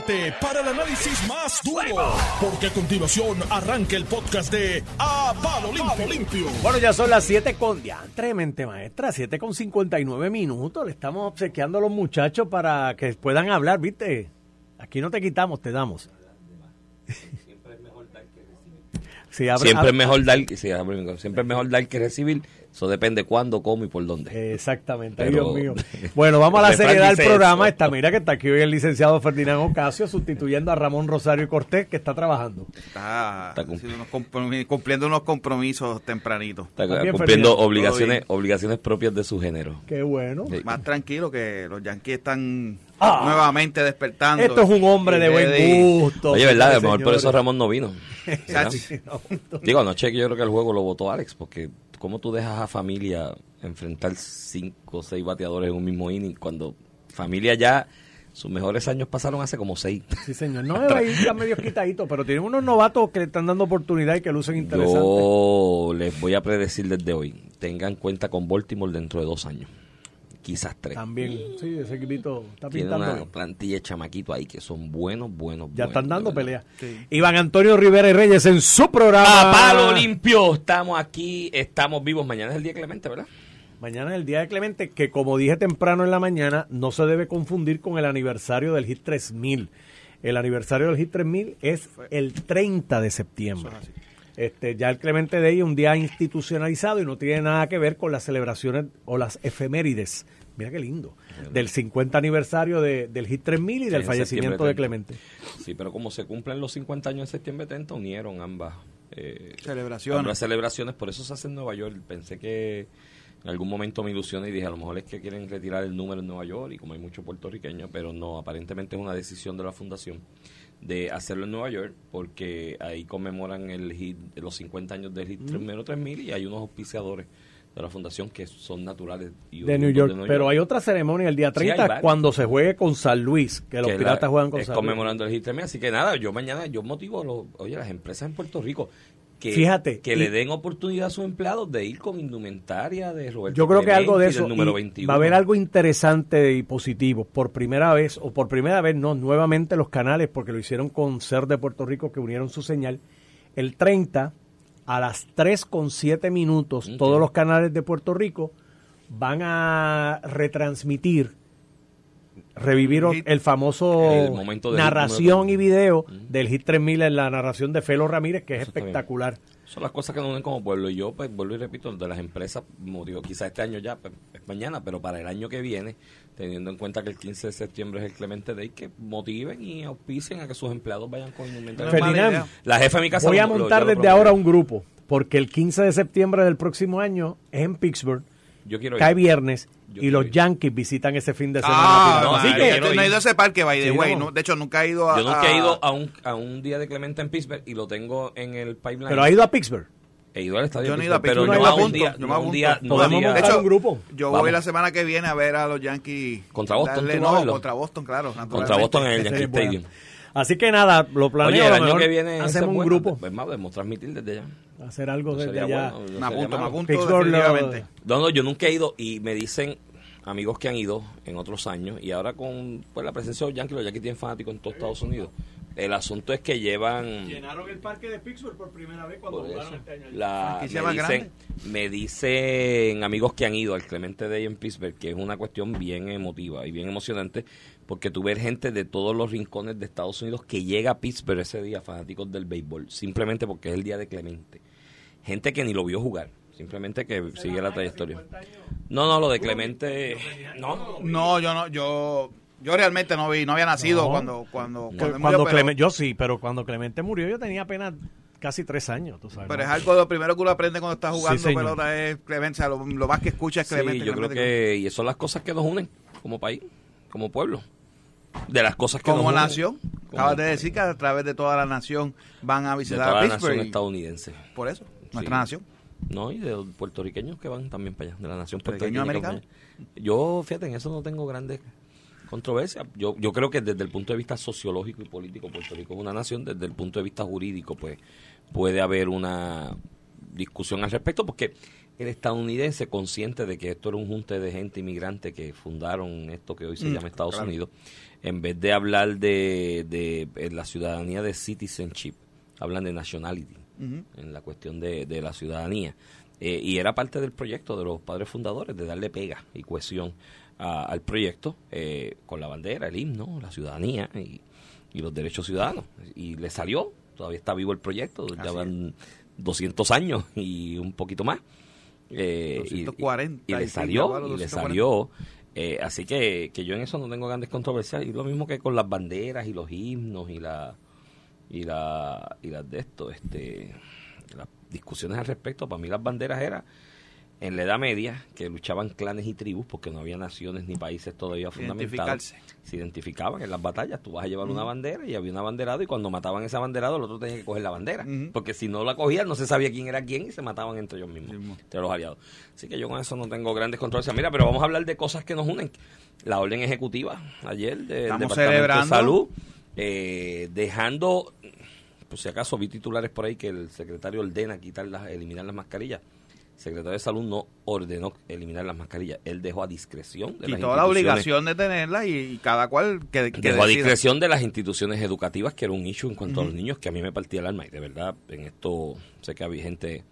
prepárate para el análisis más duro, porque a continuación arranca el podcast de A Palo Limpio. Limpio. Bueno, ya son las 7 con diantremente, maestra, 7 con 59 minutos. Le estamos obsequiando a los muchachos para que puedan hablar, ¿viste? Aquí no te quitamos, te damos. Siempre es mejor dar que recibir. Siempre es abre- mejor dar, sí, abre- siempre es mejor dar que recibir. Eso depende cuándo, cómo y por dónde. Exactamente, Pero- Dios mío. Bueno, vamos a la seriedad del programa. Está, mira que está aquí hoy el licenciado Ferdinand Ocasio sustituyendo a Ramón Rosario Cortés, que está trabajando. Está, unos cumpliendo unos compromisos tempranitos. Está cumpliendo Ferdinand. obligaciones, obligaciones propias de su género. Qué bueno. Sí. Más tranquilo que los Yankees están Ah. nuevamente despertando. Esto es un hombre de buen gusto. Oye, ¿verdad? A lo mejor por eso. Ramón no vino. Digo, anoche que yo creo que el juego lo votó Alex, porque ¿cómo tú dejas a familia enfrentar cinco o seis bateadores en un mismo inning cuando familia ya sus mejores años pasaron hace como seis? Sí, señor. No, ahí está medio quitadito, pero tienen unos novatos que le están dando oportunidad y que lucen interesantes. Yo les voy a predecir desde hoy, tengan cuenta con Baltimore dentro de dos años, quizás tres. También, sí, ese equipito está Tiene pintando una plantilla de chamaquitos ahí que son buenos, buenos, Ya buenos, están dando de pelea. Iván Antonio Rivera y Reyes en su programa. A palo limpio, estamos aquí, estamos vivos. Mañana es el día Clemente, ¿verdad? Mañana es el día de Clemente, que como dije temprano en la mañana, no se debe confundir con el aniversario del HIT 3000. El aniversario del HIT 3000 es el 30 de septiembre. Este, ya el Clemente Day es un día institucionalizado y no tiene nada que ver con las celebraciones o las efemérides. Mira qué lindo. Del 50 aniversario de- del HIT 3000 y del en fallecimiento de Clemente. Sí, pero como se cumplen los 50 años en septiembre 30, unieron ambas eh, Celebraciones. ambas celebraciones. Por eso se hace en Nueva York. Pensé que en algún momento me ilusioné y dije, a lo mejor es que quieren retirar el número en Nueva York y como hay muchos puertorriqueños, pero no, aparentemente es una decisión de la fundación de hacerlo en Nueva York porque ahí conmemoran el hit, los 50 años del hit número 3000 y hay unos auspiciadores de la fundación que son naturales y De New York. Pero hay otra ceremonia el día Sí, hay 30 varias. cuando se juegue con San Luis, que los piratas la- juegan con es San Luis. conmemorando el hit 3000. Así que nada, yo mañana, yo motivo, a los, oye, las empresas en Puerto Rico que, Fíjate, que le den oportunidad a sus empleados de ir con indumentaria de Roberto Yo creo que algo de eso del número y 21. va a haber algo interesante y positivo. Por primera vez, o por primera vez, no, nuevamente los canales, porque lo hicieron con Ser de Puerto Rico, que unieron su señal. El 30, a las 3 con 7 minutos, todos los canales de Puerto Rico van a retransmitir, revivir El hit. el famoso El hit narración y video del Hit 3000 en la narración de Felo Ramírez, que es Eso espectacular. Son las cosas que nos unen como pueblo. Y yo, pues, vuelvo y repito, de las empresas, motivo, quizás este año ya, pues, es mañana, pero para el año que viene, teniendo en cuenta que el 15 de septiembre es el Clemente Day, que motiven y auspicien a que sus empleados vayan con indumentaria. Ferdinand. La jefa de mi casa Voy a montar lo desde ahora un grupo, porque el 15 de septiembre del próximo año es en Pittsburgh, Yo quiero ir. cae viernes, Yo y los ir. Yankees visitan ese fin de semana. Ah, no, no, así así que- que no he ido a ese parque, by the Sí, way. no. ¿no? De hecho, nunca he ido a. Yo nunca he ido a un, a un día de Clemente en Pittsburgh y lo tengo en el pipeline. Pero ha ido a Pittsburgh. He ido al estadio Yo no he ido a Pittsburgh, pero Pittsburgh, no no a he un día, yo me un día, no De hecho, un grupo. Yo Vamos. voy la semana que viene a ver a los Yankees. Contra Boston, darle- ¿tú vas a no, contra Boston, claro. contra. Boston en el Yankee. Stadium. Así que nada, lo planeo. Oye, a el lo año mejor que viene hacemos un buena. grupo, Pues más, podemos transmitir desde allá. hacer algo Eso desde allá. bueno, no Me apunto, me apunto definitivamente. No, no, yo nunca he ido y me dicen amigos que han ido en otros años y ahora con pues, la presencia de los Yankees, los Yankees tienen fanáticos en todo Estados Unidos. El asunto es que llevan Llenaron el parque de Pittsburgh por primera vez por eso, este la, Franquicia me, dicen, me dicen amigos que han ido al Clemente Day en Pittsburgh que es una cuestión bien emotiva y bien emocionante porque tú ves gente de todos los rincones de Estados Unidos que llega a Pittsburgh ese día, fanáticos del béisbol, simplemente porque es el día de Clemente. Gente que ni lo vio jugar, simplemente que sigue la trayectoria. No, no, lo de Clemente, no, no, yo no, yo, yo realmente no vi, no había nacido No. cuando, cuando, cuando, cuando murió, pero, Clemente- yo sí, pero cuando Clemente murió yo tenía apenas casi tres años, tú sabes. pero ¿no? es algo lo primero que uno aprende cuando está jugando Sí, pelota es Clemente, o sea, lo, lo más que escucha es Sí, Clemente. yo creo Clemente, que y son las cosas que nos unen como país, como pueblo. De las cosas que Como nos nación, acabas de decir que a través de toda la nación van a de visitar toda a la nación Pittsburgh. estadounidense. Por eso, nuestra Sí. nación. No, y de los puertorriqueños que van también para allá, de la nación ¿Puertorriqueños puertorriqueña. allá. Yo, fíjate, en eso no tengo grandes controversias. Yo, yo creo que desde el punto de vista sociológico y político, Puerto Rico es una nación, desde el punto de vista jurídico, pues puede haber una discusión al respecto, porque el estadounidense, consciente de que esto era un junte de gente inmigrante que fundaron esto que hoy se Mm, llama Estados claro. Unidos, en vez de hablar de, de, eh, la ciudadanía de citizenship, hablan de nationality, en la cuestión de, de la ciudadanía. Eh, y era parte del proyecto de los padres fundadores, de darle pega y cohesión al proyecto eh, con la bandera, el himno, la ciudadanía y, los derechos ciudadanos. Y le salió, todavía está vivo el proyecto, ya van 200 años y un poquito más. Eh, y, le salió, y le salió. Eh, así que, que yo en eso no tengo grandes controversias. Y lo mismo que con las banderas y los himnos y la y la y las de esto, este las discusiones al respecto. Para mí las banderas eran en la Edad Media, que luchaban clanes y tribus, porque no había naciones ni países todavía fundamentados, se identificaban en las batallas. Tú vas a llevar una bandera y había un abanderado, y cuando mataban esa banderado, el otro tenía que coger la bandera, porque si no la cogían, no se sabía quién era quién y se mataban entre ellos mismos, entre los aliados. Así que yo con eso no tengo grandes controversias. Mira, pero vamos a hablar de cosas que nos unen. La orden ejecutiva ayer del Departamento de Salud, eh, dejando, por si acaso vi titulares por ahí que el secretario ordena quitar las, eliminar las mascarillas secretario de Salud no ordenó eliminar las mascarillas, él dejó a discreción de Quitó la obligación de tenerlas y, cada cual que, que Dejó a discreción de las instituciones educativas, que era un issue en cuanto a los niños, que a mí me partía el alma. Y de verdad, en esto sé que había gente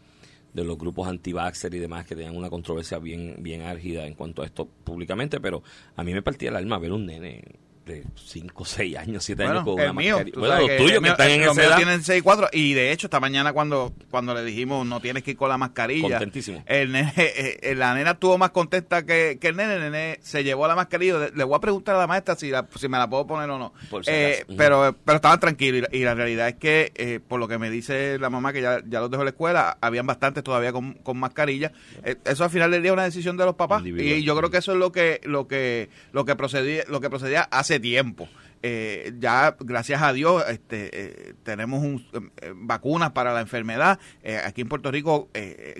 de los grupos anti y demás que tenían una controversia bien, bien álgida en cuanto a esto públicamente, pero a mí me partía el alma ver un nene de 5, 6 años, 7 años con una mío, Bueno, los tuyos que están en esa edad. tienen 6, 4 y de hecho esta mañana cuando cuando le dijimos no tienes que ir con la mascarilla. Contentísimo. El nene, eh, eh, la nena estuvo más contenta que, que el nene. El nene se llevó la mascarilla. Le, voy a preguntar a la maestra si, si me la puedo poner o no. eh, pero pero estaban tranquilos y, la realidad es que eh, por lo que me dice la mamá que ya, ya los dejó en la escuela, habían bastantes todavía con, con mascarilla. eso al final del día es una decisión de los papás y yo creo que eso es lo que lo que lo que procedía lo que procedía hace tiempo. Eh, ya, gracias a Dios, este, eh, tenemos un, eh, vacunas para la enfermedad. aquí en Puerto Rico,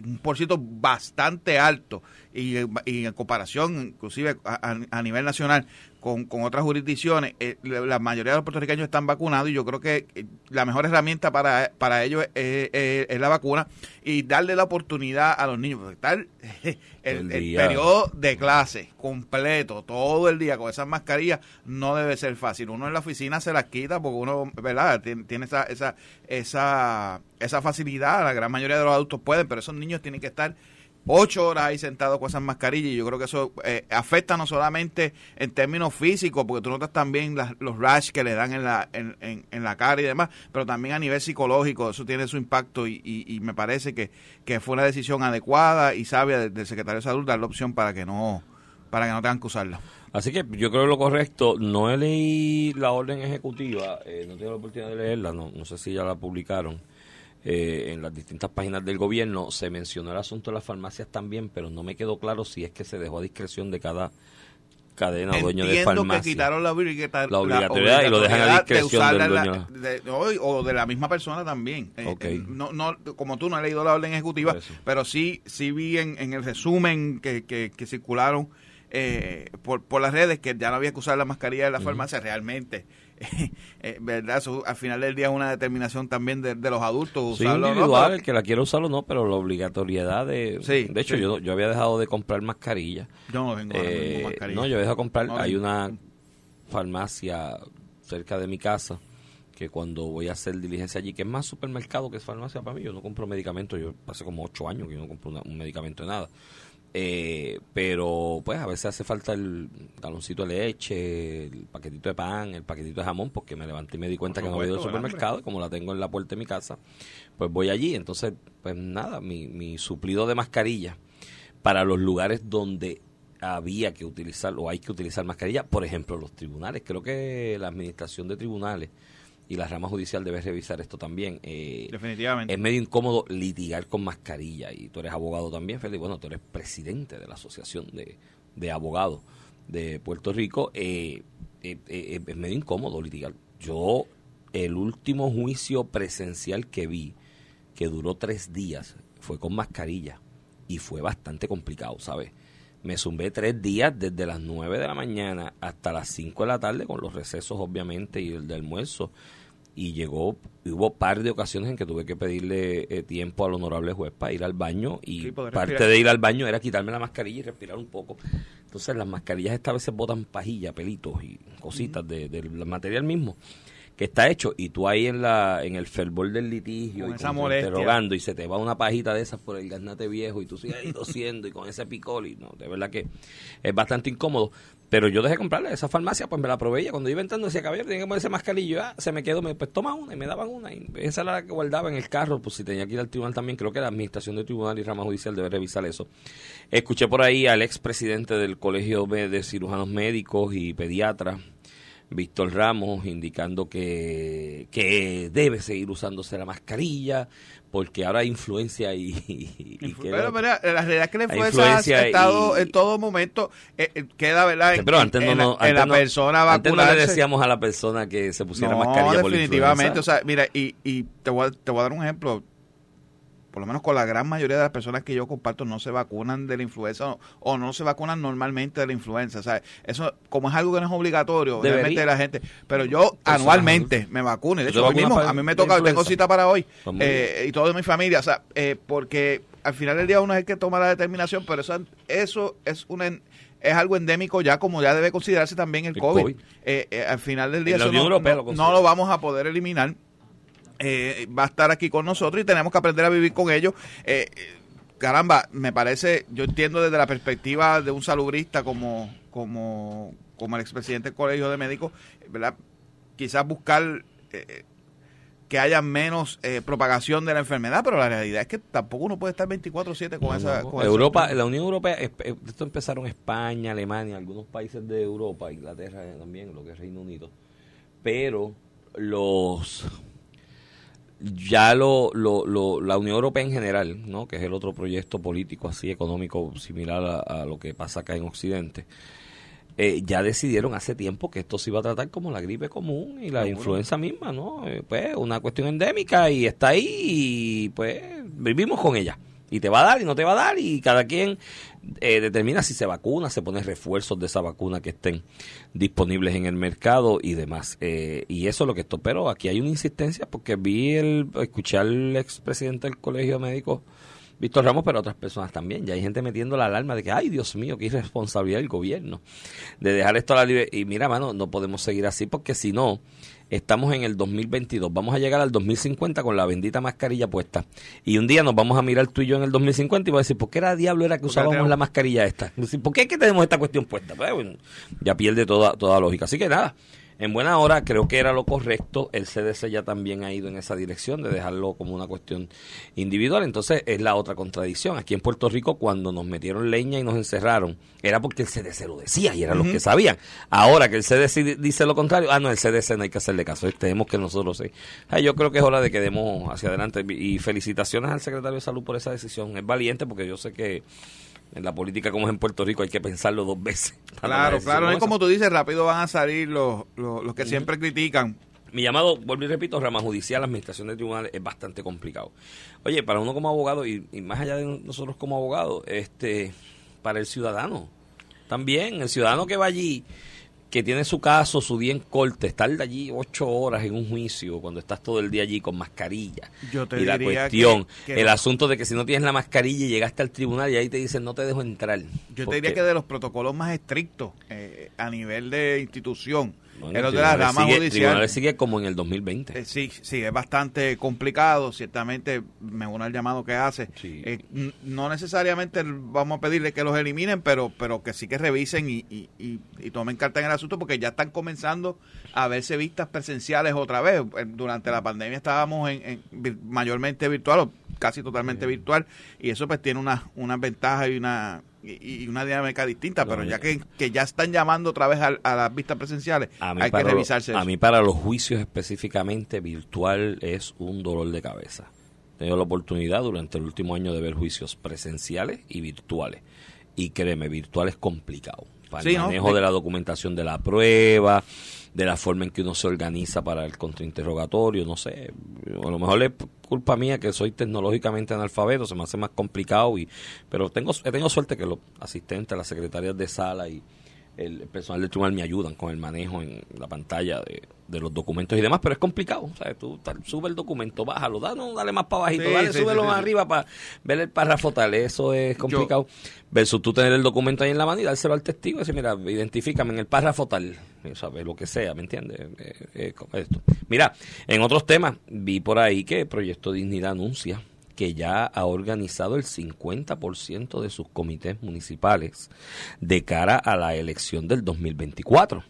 un porcito bastante alto y, en comparación, inclusive a, nivel nacional, con, otras jurisdicciones, la mayoría de los puertorriqueños están vacunados y yo creo que la mejor herramienta para, para ellos es, la vacuna y darle la oportunidad a los niños. Estar el, periodo de clase completo, todo el día con esas mascarillas, no debe ser fácil. Uno en la oficina se las quita porque uno, ¿verdad? Tiene, esa, esa, esa, esa facilidad, la gran mayoría de los adultos pueden, pero esos niños tienen que estar ocho horas ahí sentados con esas mascarillas y yo creo que eso eh, afecta no solamente en términos físicos, porque tú notas también los rash que le dan en la, en, en, la cara y demás, pero también a nivel psicológico eso tiene su impacto y, y, me parece que, que, fue una decisión adecuada y sabia del, secretario de salud dar la opción para que no para que no tengan que usarla. Así que yo creo lo correcto, no leído la orden ejecutiva, eh, no tengo la oportunidad de leerla, no, no sé si ya la publicaron eh, en las distintas páginas del gobierno se mencionó el asunto de las farmacias también, pero no me quedó claro si es que se dejó a discreción de cada cadena o dueño de farmacia. que quitaron la, obligatoriedad, y lo dejan a discreción del dueño. De, o de la misma persona también. Eh, eh, no, no, como tú no has leído la orden ejecutiva, pero sí, sí vi en, en el resumen que, que, que circularon por, por las redes que ya no había que usar la mascarilla de la farmacia realmente eh, ¿verdad? al final del día es una determinación también de, los adultos. Sí, individual, el que la quiere usarlo no, pero la obligatoriedad de... de hecho, yo, yo había dejado de comprar mascarilla. Yo no tengo eh, mascarilla. No, yo he dejado de comprar... hay una farmacia cerca de mi casa que cuando voy a hacer diligencia allí, que es más supermercado que es farmacia para mí, yo no compro medicamentos, yo hace como ocho años que yo no compro un medicamento de nada. Eh, pero pues a veces hace falta el galoncito de leche, el paquetito de pan, el paquetito de jamón, porque me levanté y me di cuenta que no había ido al supermercado, y como la tengo en la puerta de mi casa, pues voy allí. Entonces, pues nada, mi, mi suplido de mascarilla para los lugares donde había que utilizar o hay que utilizar mascarilla, por ejemplo, los tribunales. Creo que la administración de tribunales y la rama judicial debe revisar esto también. Eh, Definitivamente. Es medio incómodo litigar con mascarilla y tú eres abogado también, Félix. Bueno, tú eres presidente de la Asociación de, Abogados de Puerto Rico. Eh, eh, es medio incómodo litigar. Yo, el último juicio presencial que vi, que duró tres días, fue con mascarilla y fue bastante complicado, ¿sabes? Me zumbé tres días desde las nueve de la mañana hasta las cinco de la tarde, con los recesos obviamente y el de almuerzo y llegó, hubo par de ocasiones en que tuve que pedirle eh, tiempo al honorable juez para ir al baño y parte de ir al baño era quitarme la mascarilla y respirar un poco. Entonces las mascarillas esta vez se botan pajilla, pelitos y cositas del material mismo que está hecho y tú ahí en la en el fervor del litigio y interrogando y se te va una pajita de esas por el garnate viejo y tú sigues ahí tosiendo y con ese picol y no, de verdad que es bastante incómodo. Pero yo dejé comprarle esa farmacia, pues me la probé. Cuando iba entrando decía, caballero, tiene que ponerse mascarillo. Ah, se me quedó, me, pues toma una y me daban una. Y esa era la que guardaba en el carro, pues si tenía que ir al tribunal también. Creo que la administración del tribunal y rama judicial debe revisar eso. Escuché por ahí al expresidente del Colegio de Cirujanos Médicos y Pediatras, Víctor Ramos indicando que, que debe seguir usándose la mascarilla porque ahora hay influencia y, pero, la realidad es que la influencia ha estado en todo momento eh, eh, queda verdad en, pero antes no, en, la, persona antes no le decíamos a la persona que se pusiera mascarilla definitivamente o sea mira y, y te, voy te voy a dar un ejemplo por lo menos con la gran mayoría de las personas que yo comparto, no se vacunan de la influenza o, no se vacunan normalmente de la influenza. O eso, como es algo que no es obligatorio, obviamente la gente. Pero yo anualmente me vacuno. De hecho, hoy mismo, a mí me toca, tengo cita para hoy pues eh, y toda mi familia. O sea, eh, porque al final del día uno es el que toma la determinación, pero eso, eso es una es algo endémico ya como ya debe considerarse también el, COVID. Eh, al final del día eso no, no, lo vamos a poder eliminar eh, va a estar aquí con nosotros y tenemos que aprender a vivir con ellos. Eh, caramba, me parece, yo entiendo desde la perspectiva de un salubrista como, como, como el expresidente del Colegio de Médicos, ¿verdad? quizás buscar eh, que haya menos propagación de la enfermedad, pero la realidad es que tampoco uno puede estar 24/7 con esa... Europa, la Unión Europea, esto empezaron España, Alemania, algunos países de Europa, Inglaterra también, lo que es Reino Unido, pero los ya lo, lo, la Unión Europea en general, ¿no? que es el otro proyecto político así económico similar a, lo que pasa acá en Occidente, eh, ya decidieron hace tiempo que esto se iba a tratar como la gripe común y la influenza misma, ¿no? Eh, pues una cuestión endémica y está ahí y pues vivimos con ella y te va a dar y no te va a dar y cada quien eh, determina si se vacuna, se pone refuerzos de esa vacuna que estén disponibles en el mercado y demás. Eh, y eso es lo que esto, pero aquí hay una insistencia porque vi el, escuché al expresidente del Colegio Médico Víctor Ramos, pero otras personas también. Ya hay gente metiendo la alarma de que, ay, Dios mío, qué irresponsabilidad del gobierno de dejar esto a la libre. Y mira, mano, no podemos seguir así porque si no, estamos en el 2022, vamos a llegar al 2050 con la bendita mascarilla puesta. Y un día nos vamos a mirar tú y yo en el 2050 y vamos a decir, ¿por qué era diablo era que usábamos la mascarilla esta? ¿Por qué es que tenemos esta cuestión puesta? Pues, ya pierde toda, toda lógica. Así que nada, en buena hora creo que era lo correcto. El CDC ya también ha ido en esa dirección de dejarlo como una cuestión individual. Entonces es la otra contradicción. Aquí en Puerto Rico cuando nos metieron leña y nos encerraron era porque el CDC lo decía y eran los que sabían. Ahora que el CDC dice lo contrario, ah no, el CDC no hay que hacerle caso. Tenemos que nosotros sí. yo creo que es hora de que demos hacia adelante y felicitaciones al secretario de Salud por esa decisión. Es valiente porque yo sé que en la política como es en Puerto Rico hay que pensarlo dos veces. Claro, claro, es como tú dices, rápido van a salir los, los, que siempre critican. Mi llamado, vuelvo y repito, rama judicial, administración de tribunales es bastante complicado. Oye, para uno como abogado y, más allá de nosotros como abogados, este, para el ciudadano también, el ciudadano que va allí que tiene su caso, su día en corte, estar allí ocho horas en un juicio cuando estás todo el día allí con mascarilla. Yo te y la cuestión, el asunto de que si no tienes la mascarilla y llegaste al tribunal y ahí te dicen no te dejo entrar. Yo te diría que de los protocolos más estrictos eh, a nivel de institución bueno, de la rama judicial. sigue como en el 2020. Eh, sí, sí, es bastante complicado. Ciertamente, me uno al llamado que hace. Eh, no necesariamente vamos a pedirle que los eliminen, pero pero que sí que revisen y, y, tomen carta en el asunto porque ya están comenzando a verse vistas presenciales otra vez. Eh, durante la pandemia estábamos en, mayormente virtual o casi totalmente virtual y eso pues tiene unas una ventajas y una y, una dinámica distinta, pero ya que, ya están llamando otra vez a, las vistas presenciales, hay que revisarse. a mí para los juicios específicamente virtual es un dolor de cabeza. He tenido la oportunidad durante el último año de ver juicios presenciales y virtuales. Y créeme, virtual es complicado. Para el manejo de la documentación de la prueba, de la forma en que uno se organiza para el contrainterrogatorio, no sé, a lo mejor es culpa mía que soy tecnológicamente analfabeto, se me hace más complicado, y pero tengo he tenido suerte que los asistentes, las secretarias de sala y el personal del tribunal me ayudan con el manejo en la pantalla de, los documentos y demás, pero es complicado. O sea, tú sube el documento, bájalo, dale, dale más para bajito, dale, súbelo más arriba para ver el párrafo tal. Eso es complicado. Versus tú tener el documento ahí en la mano y dárselo al testigo y decir, mira, identifícame en el párrafo tal, ¿sabes? Lo que sea, ¿me entiendes? Eh, eh, esto. Mira, en otros temas, vi por ahí que el Proyecto Dignidad anuncia que ya ha organizado el 50% de sus comités municipales de cara a la elección del 2024.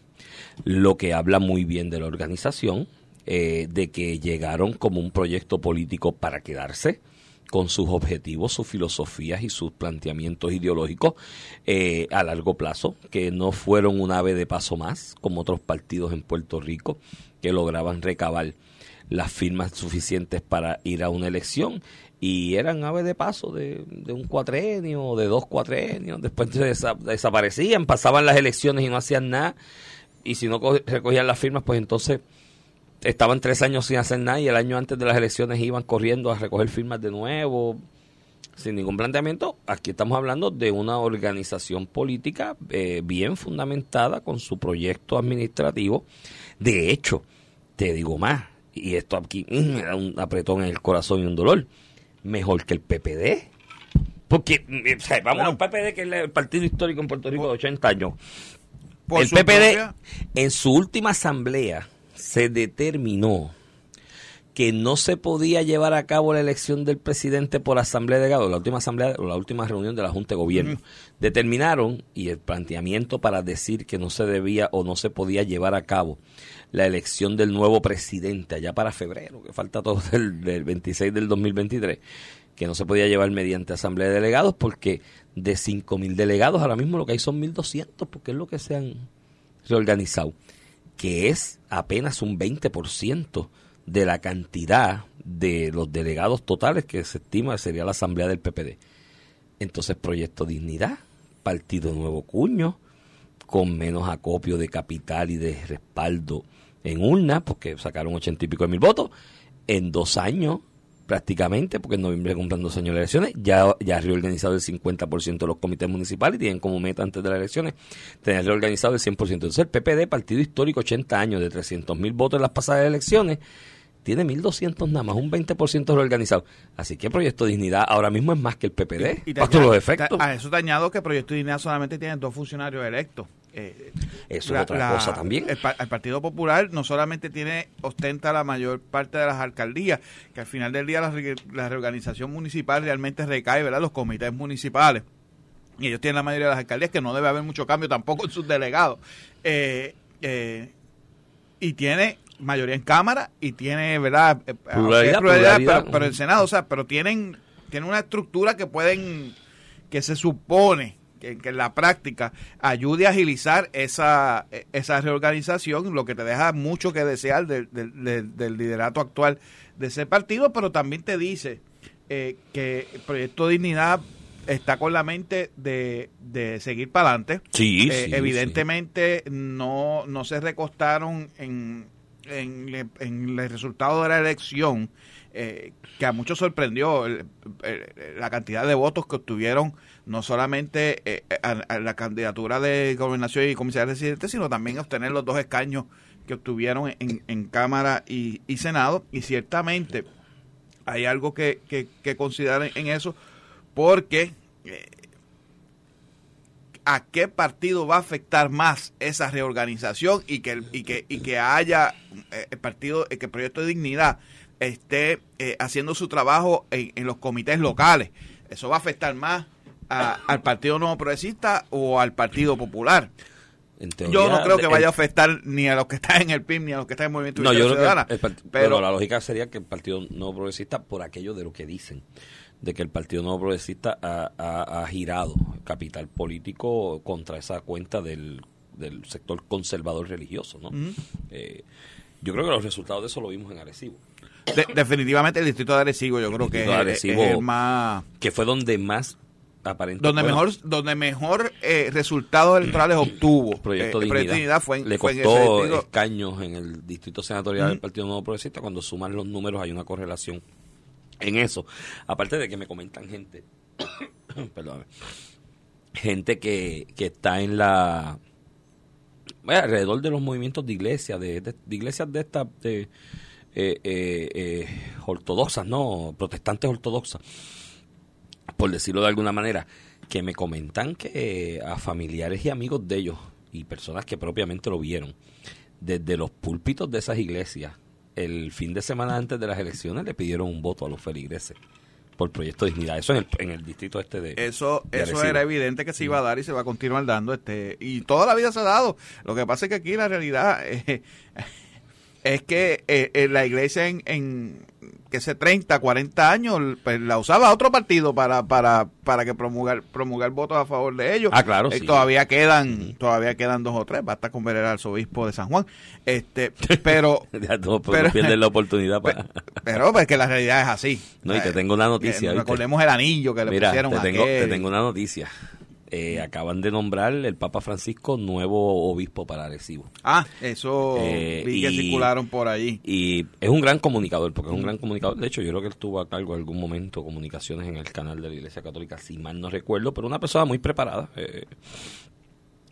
Lo que habla muy bien de la organización, eh, de que llegaron como un proyecto político para quedarse con sus objetivos, sus filosofías y sus planteamientos ideológicos eh, a largo plazo, que no fueron un ave de paso más, como otros partidos en Puerto Rico, que lograban recabar las firmas suficientes para ir a una elección y eran aves de paso de, un cuatrenio, de dos cuatrenios, después desaparecían, pasaban las elecciones y no hacían nada, y si no recogían las firmas, pues entonces estaban tres años sin hacer nada y el año antes de las elecciones iban corriendo a recoger firmas de nuevo, sin ningún planteamiento. Aquí estamos hablando de una organización política eh, bien fundamentada con su proyecto administrativo. De hecho, te digo más, y esto aquí me da un apretón en el corazón y un dolor mejor que el PPD. Porque, vamos a un PPD que es el partido histórico en Puerto Rico de 80 años. el PPD, en su última asamblea, se determinó que no se podía llevar a cabo la elección del presidente por asamblea de la última asamblea o la última reunión de la Junta de Gobierno. Determinaron y el planteamiento para decir que no se debía o no se podía llevar a cabo la elección del nuevo presidente allá para febrero, que falta todo el del 26 del 2023, que no se podía llevar mediante asamblea de delegados porque de 5.000 delegados ahora mismo lo que hay son 1.200 porque es lo que se han reorganizado, que es apenas un 20% de la cantidad de los delegados totales que se estima sería la asamblea del PPD. Entonces, Proyecto Dignidad, Partido Nuevo Cuño, con menos acopio de capital y de respaldo en urna, porque sacaron ochenta y pico de mil votos, en dos años prácticamente, porque en noviembre cumplen dos años de elecciones, ya, ya ha reorganizado el 50% de los comités municipales y tienen como meta antes de las elecciones tener reorganizado el 100%. Entonces el PPD, partido histórico, 80 años de 300 mil votos en las pasadas elecciones, tiene 1.200 nada más, un 20% reorganizado. Así que Proyecto Dignidad ahora mismo es más que el PPD, y, todos los efectos. A eso te añado que Proyecto Dignidad solamente tiene dos funcionarios electos. Eh, Eso es otra cosa también. El, Partido Popular no solamente tiene ostenta la mayor parte de las alcaldías, que al final del día la, reorganización municipal realmente recae, ¿verdad? Los comités municipales. Y ellos tienen la mayoría de las alcaldías, que no debe haber mucho cambio tampoco en sus delegados. Eh, eh, y tiene mayoría en Cámara y tiene, ¿verdad? Pluralidad, Pero, el Senado, o sea, pero tienen, tienen una estructura que pueden, que se supone que, en la práctica ayude a agilizar esa, esa reorganización, lo que te deja mucho que desear del, del, liderato actual de ese partido, pero también te dice eh, que el Proyecto Dignidad está con la mente de, de seguir para adelante. Sí, eh, evidentemente No, no se recostaron en, en, en el resultado de la elección, eh, que a muchos sorprendió la cantidad de votos que obtuvieron no solamente eh, a, la candidatura de gobernación y comisaría residente, sino también obtener los dos escaños que obtuvieron en, en Cámara y, Senado. Y ciertamente hay algo que, que, considerar en eso, porque eh, a qué partido va a afectar más esa reorganización y que, y que, y que haya eh, el partido, que el proyecto de dignidad esté haciendo su trabajo en, en los comités locales. Eso va a afectar más al Partido Nuevo Progresista o al Partido Popular. yo no creo que vaya a afectar ni a los que están en el PIB ni a los que están en el Movimiento no, yo pero, la lógica sería que el Partido Nuevo Progresista, por aquello de lo que dicen, de que el Partido Nuevo Progresista ha, girado capital político contra esa cuenta del, sector conservador religioso. ¿no? Eh, yo creo que los resultados de eso lo vimos en Arecibo. Definitivamente el distrito de Arecibo yo creo que es, más... Que fue donde más donde mejor donde mejor eh, resultados electorales obtuvo. Proyecto, eh, dignidad, fue le costó escaños en el distrito senatorial del Partido Nuevo Progresista. Cuando suman los números hay una correlación en eso. Aparte de que me comentan gente perdón gente que, que está en la alrededor de los movimientos de iglesias, de, iglesias de estas de, eh, eh, ortodoxas, no, protestantes ortodoxas, por decirlo de alguna manera, que me comentan que a familiares y amigos de ellos y personas que propiamente lo vieron, desde los púlpitos de esas iglesias, el fin de semana antes de las elecciones le pidieron un voto a los feligreses por Proyecto Dignidad. Eso en el, en el distrito este de. Eso, eso era evidente que se iba a dar y se va a continuar dando. este Y toda la vida se ha dado. Lo que pasa es que aquí la realidad eh, es que eh, la iglesia en, en que hace 30, 40 años, pues la usaba otro partido para para para que promulgar promulgar votos a favor de ellos. Ah, claro, eh, Todavía quedan todavía quedan dos o tres, basta con ver al arzobispo de San Juan. Este, pero no, pues, pero pierden la oportunidad para Pero pues que la realidad es así. No, y te tengo una noticia. recordemos el anillo que le pusieron te tengo, a te tengo una noticia. Eh, acaban de nombrar el Papa Francisco nuevo obispo para Arecibo. Ah, eso eh, vi que circularon por allí. Y es un gran comunicador, porque es un gran comunicador. De hecho, yo creo que él tuvo a cargo en algún momento comunicaciones en el canal de la Iglesia Católica, si mal no recuerdo, pero una persona muy preparada. Eh,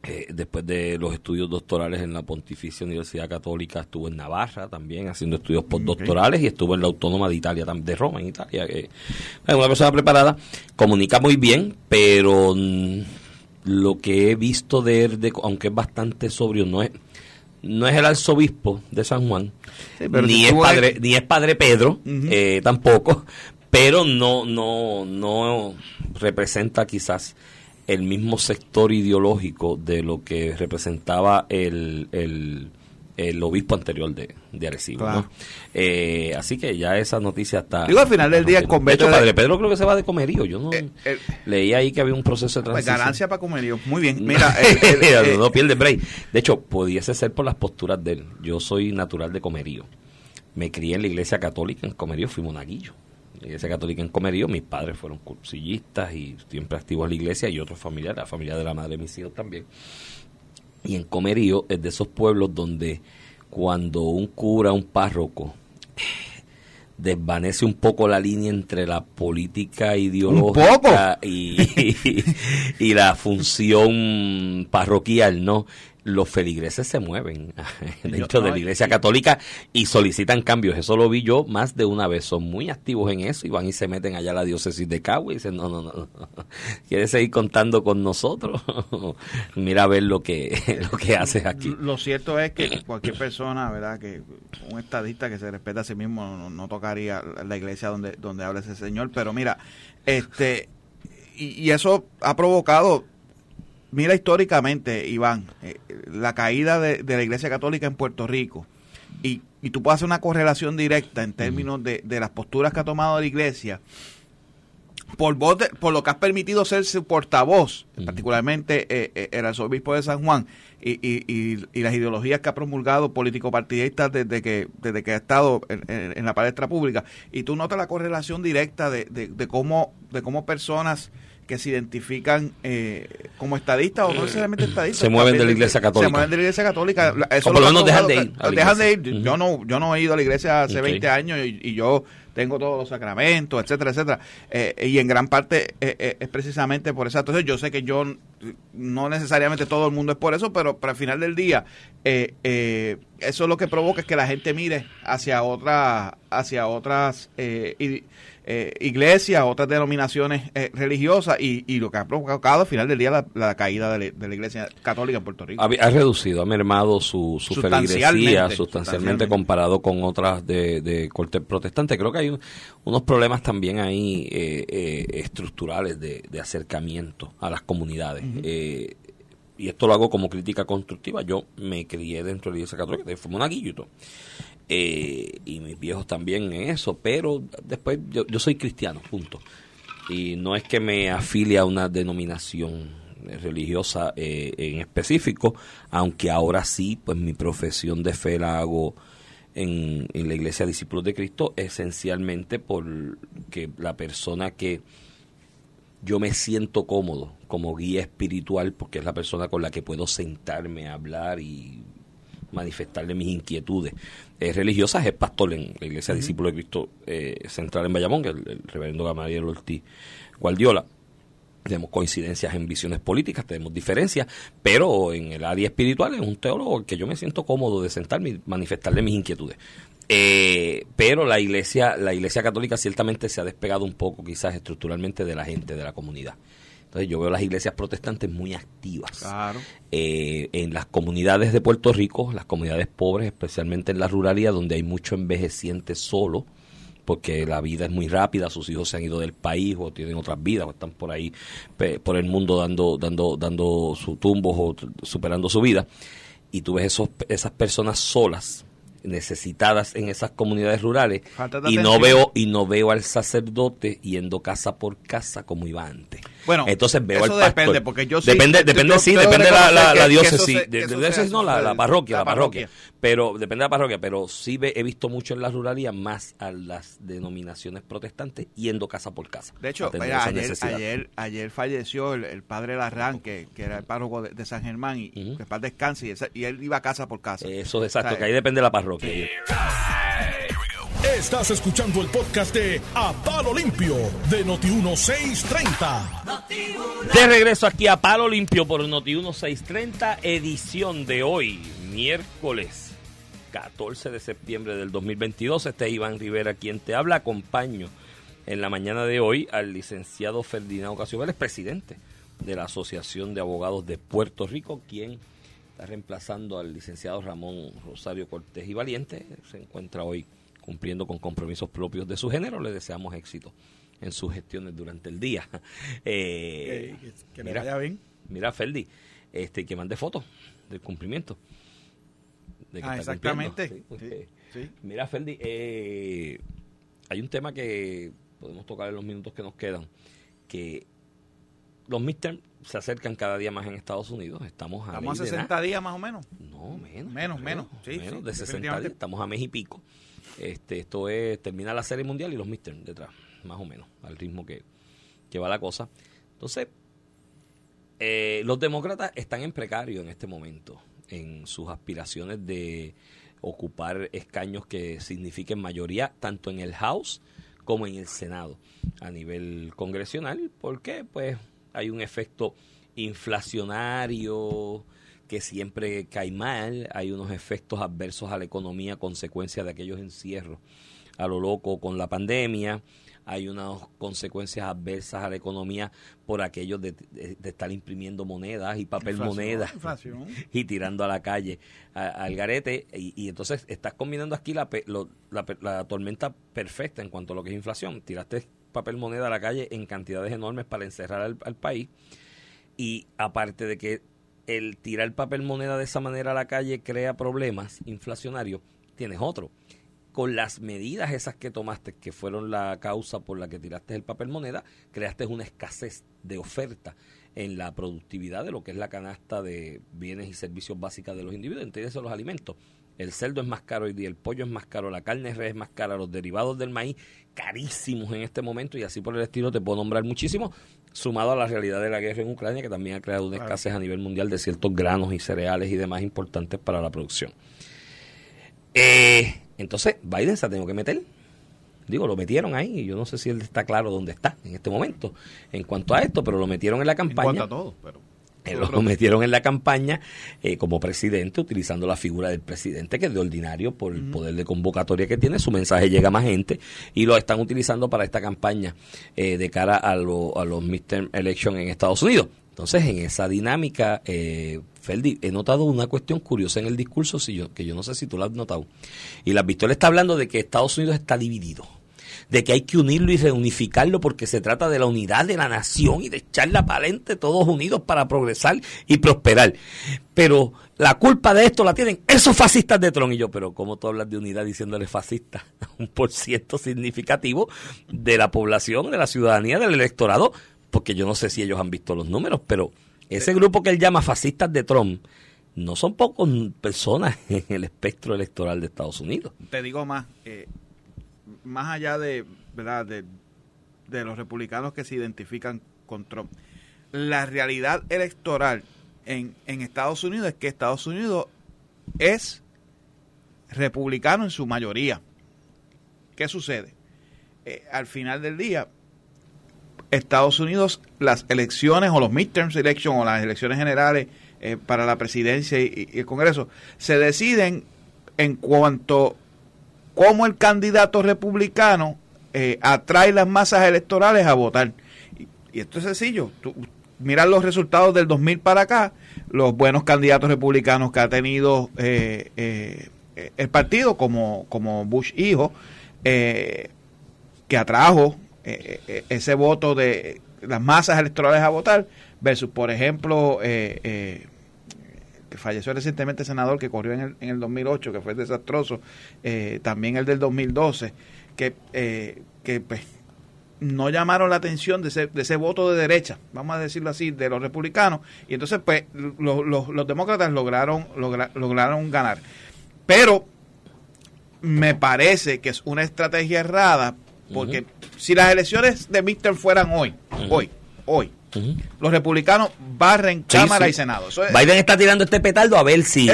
eh, después de los estudios doctorales en la Pontificia Universidad Católica, estuvo en Navarra también haciendo estudios postdoctorales y estuvo en la Autónoma de Italia, de Roma, en Italia. es una persona preparada, comunica muy bien, pero mm, lo que he visto de él, aunque es bastante sobrio, no es no es el arzobispo de San Juan, ni, es padre, ni es padre Pedro, eh, tampoco, pero no, no, no representa quizás el mismo sector ideológico de lo que representaba el, el, obispo anterior de, de Arecibo. Eh, así que ya esa noticia está... Digo, al final del día el convento... De Padre Pedro creo que se va de comerío. Yo no... Eh, eh, leí ahí que había un proceso de pues transición. ganancia para comerío. Muy bien. Mira... no pierde break. De hecho, pudiese ser por las posturas de él. Yo soy natural de comerío. Me crié en la iglesia católica en comerío, fui monaguillo iglesia católica en Comerío, mis padres fueron cursillistas y siempre activos en la iglesia y otros familiares, la familia de la madre de mis hijos también. Y en Comerío es de esos pueblos donde cuando un cura, un párroco, desvanece un poco la línea entre la política ideológica y, y, la función parroquial, ¿no? Los feligreses se mueven dentro de la iglesia católica y solicitan cambios. Eso lo vi yo más de una vez. Son muy activos en eso y van y se meten allá a la diócesis de Cagua y dicen, no, no, no, ¿quieres seguir contando con nosotros? Mira a ver lo que, lo que haces aquí. Lo cierto es que cualquier persona, ¿verdad? Que un estadista que se respeta a sí mismo no, tocaría la iglesia donde, donde habla ese señor. Pero mira, este... y eso ha provocado mira históricamente, Iván, eh, la caída de, la Iglesia Católica en Puerto Rico, y, y tú puedes hacer una correlación directa en términos de, de, las posturas que ha tomado la Iglesia, por, voz por lo que has permitido ser su portavoz, particularmente eh, eh, el arzobispo de San Juan, y, y, y, las ideologías que ha promulgado político-partidistas desde que, desde que ha estado en, en, la palestra pública, y tú notas la correlación directa de, de, de cómo, de cómo personas que se identifican eh, como estadistas o no necesariamente estadistas. Se mueven de la iglesia católica. Se mueven de la iglesia católica. Eso o por lo menos dejan de ir. Dejan de ir. Yo no yo no he ido a la iglesia hace 20 años y, yo tengo todos los sacramentos, etcétera, etcétera. Eh, y en gran parte eh, es precisamente por eso. Entonces yo sé que yo, no necesariamente todo el mundo es por eso, pero, para al final del día, eso es lo que provoca es que la gente mire hacia, otra, hacia otras eh, iglesias, otras denominaciones eh, religiosas y, lo que ha provocado al final del día la, caída de la, iglesia católica en Puerto Rico. Ha, reducido, ha mermado su, su feligresía sustancialmente, comparado con otras de, de corte protestante. Creo que hay unos problemas también ahí eh, estructurales de, acercamiento a las comunidades. y esto lo hago como crítica constructiva. Yo me crié dentro de la iglesia católica, de un y todo. Eh, y mis viejos también en eso, pero después yo, yo soy cristiano, punto. Y no es que me afilie a una denominación religiosa eh, en específico, aunque ahora sí, pues mi profesión de fe la hago en, en la Iglesia Discípulos de Cristo, esencialmente porque la persona que yo me siento cómodo como guía espiritual, porque es la persona con la que puedo sentarme a hablar y manifestarle mis inquietudes eh, religiosas es pastor en la Iglesia Discípulo de Cristo eh, Central en Bayamón, el, el reverendo Gamaliel Ortiz Guardiola. tenemos coincidencias en visiones políticas, tenemos diferencias, pero en el área espiritual es un teólogo que yo me siento cómodo de sentarme y manifestarle mis inquietudes. Eh, pero la iglesia, la iglesia católica ciertamente se ha despegado un poco quizás estructuralmente de la gente, de la comunidad. Entonces yo veo las iglesias protestantes muy activas. Eh, en las comunidades de Puerto Rico, las comunidades pobres, especialmente en la ruralidad, donde hay mucho envejeciente solo, porque la vida es muy rápida, sus hijos se han ido del país o tienen otras vidas o están por ahí por el mundo dando dando dando su tumbos o superando su vida. Y tú ves esos, esas personas solas necesitadas en esas comunidades rurales y no veo y no veo al sacerdote yendo casa por casa como iba antes. Bueno, entonces veo eso depende porque yo sí, depende depende sí depende la, la, la diócesis, de, no la, parroquia, la, parroquia, pero depende de la parroquia, pero sí he visto mucho en la ruralía más a las denominaciones protestantes yendo casa por casa. De hecho, ayer, ayer, ayer falleció el, padre Larrán que, que era el párroco de, San Germán y que para descanse y, él iba casa por casa. Eso es exacto, que ahí depende de la parroquia. Estás escuchando el podcast de A Palo Limpio de Noti1630. De regreso aquí a Palo Limpio por Noti1630, edición de hoy, miércoles 14 de septiembre del 2022. Este es Iván Rivera quien te habla. Acompaño en la mañana de hoy al licenciado Ferdinando Casio presidente de la Asociación de Abogados de Puerto Rico, quien está reemplazando al licenciado Ramón Rosario Cortés y Valiente. Se encuentra hoy cumpliendo con compromisos propios de su género. Le deseamos éxito en sus gestiones durante el día. Eh, que, le vaya bien. Mira, Feldi, este, que mande fotos del cumplimiento. ah, exactamente. Mira, Feldi, eh, hay un tema que podemos tocar en los minutos que nos quedan, que los midterms se acercan cada día más en Estados Unidos. Estamos a, ¿Estamos a 60 días más o menos. No, menos. Menos, menos. Sí, menos de 60 días. Estamos a mes y pico. Este, esto es, termina la serie mundial y los midterms detrás, más o menos, al ritmo que, que va la cosa. Entonces, eh, los demócratas están en precario en este momento, en sus aspiraciones de ocupar escaños que signifiquen mayoría tanto en el House como en el Senado a nivel congresional. ¿Por qué? Pues hay un efecto inflacionario que siempre cae mal, hay unos efectos adversos a la economía consecuencia de aquellos encierros a lo loco con la pandemia, hay unas consecuencias adversas a la economía por aquellos de, estar imprimiendo monedas y papel moneda y tirando a la calle al garete. Y, entonces estás combinando aquí la, la tormenta perfecta en cuanto a lo que es inflación, tiraste papel moneda a la calle en cantidades enormes para encerrar al, país. Y aparte de que el tirar papel moneda de esa manera a la calle crea problemas inflacionarios, tienes otro. Con las medidas esas que tomaste, que fueron la causa por la que tiraste el papel moneda, creaste una escasez de oferta en la productividad de lo que es la canasta de bienes y servicios básicos de los individuos, entre ellos los alimentos. El cerdo es más caro hoy día, el pollo es más caro, la carne res es más cara, los derivados del maíz carísimos en este momento y así por el estilo te puedo nombrar muchísimo, sumado a la realidad de la guerra en Ucrania que también ha creado una escasez a nivel mundial de ciertos granos y cereales y demás importantes para la producción. Eh, entonces, Biden se ha tenido que meter. Digo, lo metieron ahí y yo no sé si él está claro dónde está en este momento en cuanto a esto, pero lo metieron en la campaña. En cuanto a todo, pero lo metieron en la campaña eh, como presidente, utilizando la figura del presidente, que de ordinario por el poder de convocatoria que tiene, su mensaje llega a más gente y lo están utilizando para esta campaña eh, de cara a, a los midterm elections en Estados Unidos. Entonces, en esa dinámica, eh, Feldi, he notado una cuestión curiosa en el discurso, si yo, que yo no sé si tú lo has notado. Y la Victoria está hablando de que Estados Unidos está dividido de que hay que unirlo y reunificarlo porque se trata de la unidad de la nación y de echarla para adelante todos unidos para progresar y prosperar. Pero la culpa de esto la tienen esos fascistas de Tron. Y yo, pero ¿cómo tú hablas de unidad diciéndole fascista? Un por ciento significativo de la población, de la ciudadanía, del electorado, porque yo no sé si ellos han visto los números, pero ese grupo que él llama fascistas de Trump no son pocas personas en el espectro electoral de Estados Unidos. Te digo más, eh, más allá de, ¿verdad? De, los republicanos que se identifican con Trump, la realidad electoral en, en Estados Unidos es que Estados Unidos es republicano en su mayoría. ¿Qué sucede? Eh, al final del día, Estados Unidos las elecciones o los midterms election o las elecciones generales eh, para la presidencia y, el Congreso se deciden en cuanto cómo el candidato republicano eh, atrae las masas electorales a votar. Y, esto es sencillo. Tú, mirar los resultados del 2000 para acá, los buenos candidatos republicanos que ha tenido eh, el partido, como, como Bush hijo, que atrajo eh, eh, ese voto de las masas electorales a votar versus, por ejemplo, eh, que falleció recientemente el senador que corrió en el, en el 2008, que fue desastroso, también el del 2012, que, que pues, no llamaron la atención de ese, de ese voto de derecha, vamos a decirlo así, de los republicanos, y entonces pues los, los, demócratas lograron, lograron ganar. Pero me parece que es una estrategia errada porque si las elecciones de Mister fueran hoy, hoy, hoy, los republicanos barren Cámara y Senado. Biden está tirando este petardo a ver si,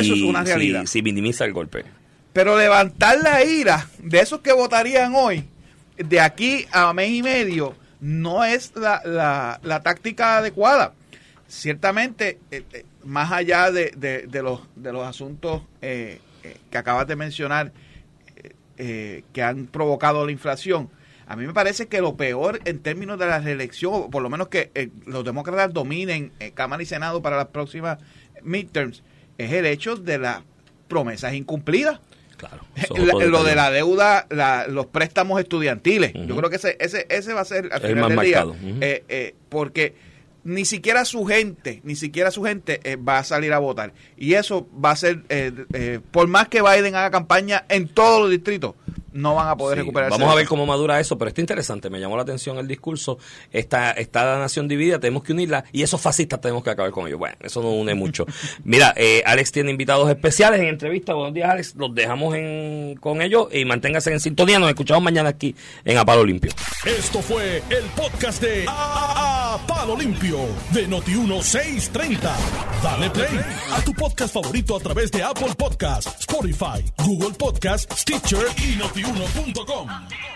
Si, minimiza el golpe. Pero levantar la ira de esos que votarían hoy, de aquí a mes y medio, no es la, la, táctica adecuada. Ciertamente, eh, eh, más allá de, de, los, de los asuntos eh, que acabas de mencionar, que han provocado la inflación, a mí me parece que lo peor en términos de la reelección, o por lo menos que eh, los demócratas dominen eh, Cámara y Senado para las próximas midterms, es el hecho de las promesas incumplidas. Claro. lo de la deuda, los préstamos estudiantiles. Yo creo que ese, ese, ese va a ser al final del día. Eh, porque ni siquiera su gente, ni siquiera su gente va a salir a votar. Y eso va a ser, por más que Biden haga campaña en todos los distritos, no van a poder recuperar Vamos a ver cómo madura eso, pero está interesante, me llamó la atención el discurso. Esta, esta nación dividida, tenemos que unirla y esos fascistas tenemos que acabar con ellos. Bueno, eso nos une mucho. Mira, eh, Alex tiene invitados especiales en entrevista. Buenos días, Alex. Los dejamos en, con ellos y manténganse en sintonía. Nos escuchamos mañana aquí en A Palo Limpio. Esto fue el podcast de A, Palo Limpio de Noti1630. Dale play a tu podcast favorito a través de Apple Podcasts, Spotify, Google Podcasts, Stitcher y Noti1.com.